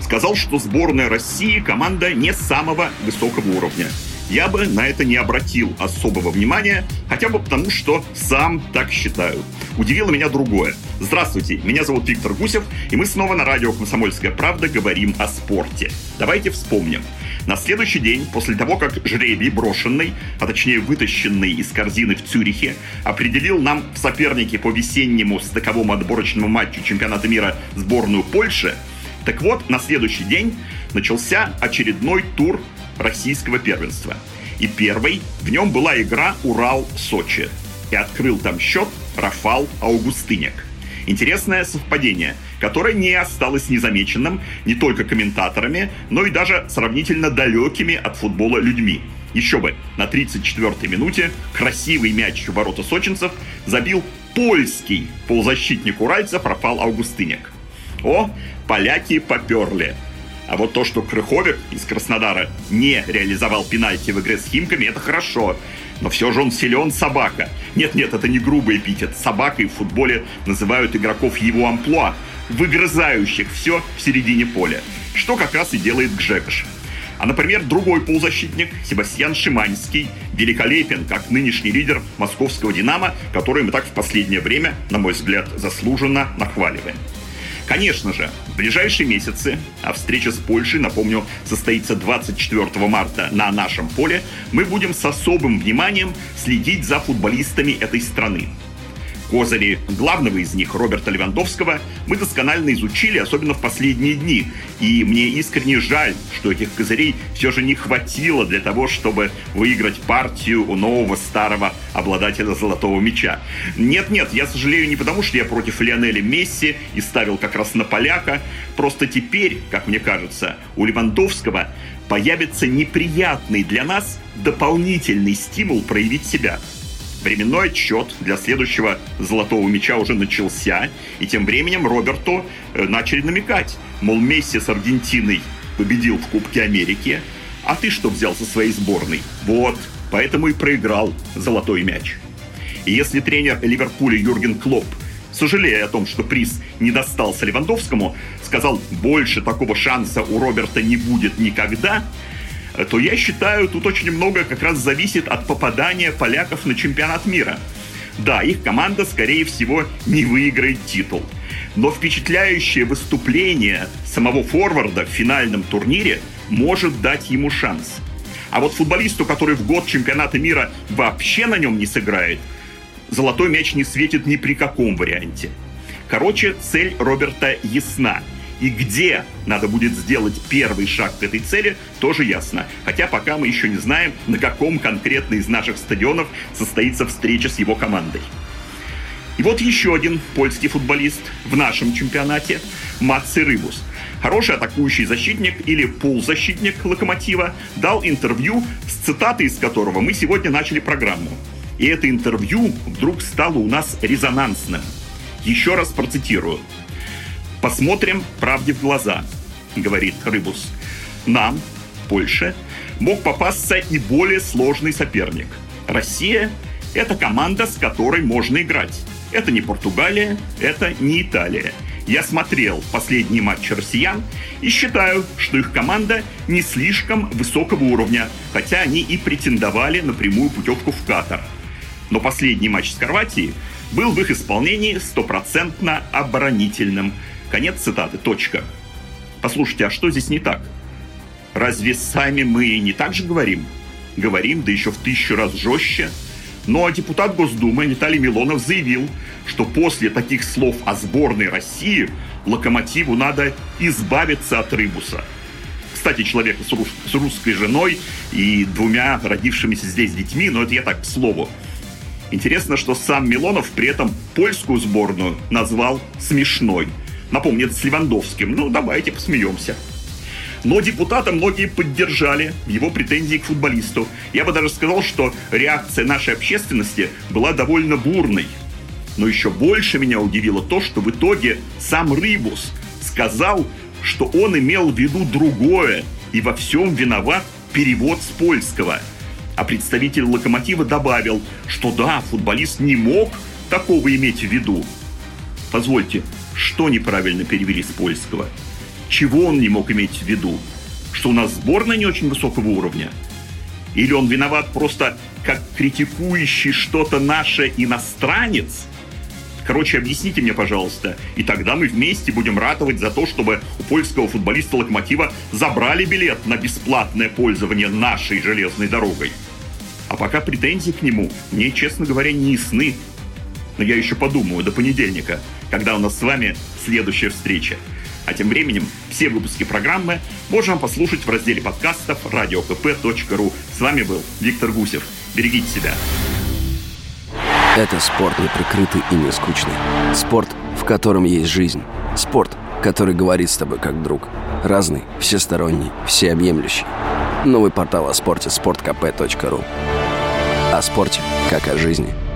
сказал, что сборная России – команда не самого высокого уровня. Я бы на это не обратил особого внимания, хотя бы потому, что сам так считаю. Удивило меня другое. Здравствуйте, меня зовут Виктор Гусев, и мы снова на радио «Комсомольская правда» говорим о спорте. Давайте вспомним. На следующий день, после того, как жребий брошенный, а точнее вытащенный из корзины в Цюрихе, определил нам в сопернике по весеннему стыковому отборочному матчу чемпионата мира сборную Польши, так вот, на следующий день начался очередной тур российского первенства. И первый, в нем была игра «Урал-Сочи». И открыл там счет Рафал Аугустыняк. Интересное совпадение, которое не осталось незамеченным не только комментаторами, но и даже сравнительно далекими от футбола людьми. Еще бы, на 34-й минуте красивый мяч в ворота сочинцев забил польский полузащитник уральцев Рафал Аугустыняк. О, поляки поперли. А вот то, что Крыховик из Краснодара не реализовал пенальти в игре с Химками, это хорошо. Но все же он силен собака. Нет-нет, это не грубый эпитет. Собакой в футболе называют игроков его амплуа, выгрызающих все в середине поля. Что как раз и делает Гжегош. А, например, другой полузащитник, Себастьян Шиманский, великолепен, как нынешний лидер московского «Динамо», который мы так в последнее время, на мой взгляд, заслуженно нахваливаем. Конечно же, в ближайшие месяцы, а встреча с Польшей, напомню, состоится 24 марта на нашем поле, мы будем с особым вниманием следить за футболистами этой страны. Козыри главного из них, Роберта Левандовского, мы досконально изучили, особенно в последние дни. И мне искренне жаль, что этих козырей все же не хватило для того, чтобы выиграть партию у нового старого обладателя золотого мяча. Нет-нет, я сожалею не потому, что я против Лионеля Месси и ставил как раз на поляка. Просто теперь, как мне кажется, у Левандовского появится неприятный для нас дополнительный стимул проявить себя – Временной отчет для следующего золотого мяча уже начался, и тем временем Роберту э, начали намекать, мол, Месси с Аргентиной победил в Кубке Америки, а ты что взял со своей сборной? Вот, поэтому и проиграл золотой мяч. И если тренер Ливерпуля Юрген Клоп, сожалея о том, что приз не достался Левандовскому, сказал, больше такого шанса у Роберта не будет никогда, то я считаю, тут очень много как раз зависит от попадания поляков на чемпионат мира. Да, их команда, скорее всего, не выиграет титул. Но впечатляющее выступление самого форварда в финальном турнире может дать ему шанс. А вот футболисту, который в год чемпионата мира вообще на нем не сыграет, золотой мяч не светит ни при каком варианте. Короче, цель Роберта ясна – и где надо будет сделать первый шаг к этой цели, тоже ясно. Хотя пока мы еще не знаем, на каком конкретно из наших стадионов состоится встреча с его командой. И вот еще один польский футболист в нашем чемпионате – Матси Рыбус. Хороший атакующий защитник или полузащитник «Локомотива» дал интервью, с цитатой из которого мы сегодня начали программу. И это интервью вдруг стало у нас резонансным. Еще раз процитирую. Посмотрим правде в глаза, говорит Рыбус. Нам, Польше, мог попасться и более сложный соперник. Россия – это команда, с которой можно играть. Это не Португалия, это не Италия. Я смотрел последние матчи россиян и считаю, что их команда не слишком высокого уровня, хотя они и претендовали на прямую путевку в Катар. Но последний матч с Хорватией был в их исполнении стопроцентно оборонительным – Конец цитаты. Точка. Послушайте, а что здесь не так? Разве сами мы не так же говорим? Говорим, да еще в тысячу раз жестче. Ну а депутат Госдумы Виталий Милонов заявил, что после таких слов о сборной России локомотиву надо избавиться от Рыбуса. Кстати, человек с, рус- с русской женой и двумя родившимися здесь детьми, но это я так к слову. Интересно, что сам Милонов при этом польскую сборную назвал смешной – Напомню, это с Левандовским. Ну, давайте посмеемся. Но депутата многие поддержали его претензии к футболисту. Я бы даже сказал, что реакция нашей общественности была довольно бурной. Но еще больше меня удивило то, что в итоге сам Рыбус сказал, что он имел в виду другое, и во всем виноват перевод с польского. А представитель «Локомотива» добавил, что да, футболист не мог такого иметь в виду. Позвольте, что неправильно перевели с польского? Чего он не мог иметь в виду? Что у нас сборная не очень высокого уровня? Или он виноват просто как критикующий что-то наше иностранец? Короче, объясните мне, пожалуйста. И тогда мы вместе будем ратовать за то, чтобы у польского футболиста «Локомотива» забрали билет на бесплатное пользование нашей железной дорогой. А пока претензии к нему мне, честно говоря, не ясны. Но я еще подумаю до понедельника, когда у нас с вами следующая встреча. А тем временем все выпуски программы можно послушать в разделе подкастов radiokp.ru. С вами был Виктор Гусев. Берегите себя. Это спорт неприкрытый и не скучный. Спорт, в котором есть жизнь. Спорт, который говорит с тобой как друг. Разный, всесторонний, всеобъемлющий. Новый портал о спорте – sportkp.ru О спорте, как о жизни –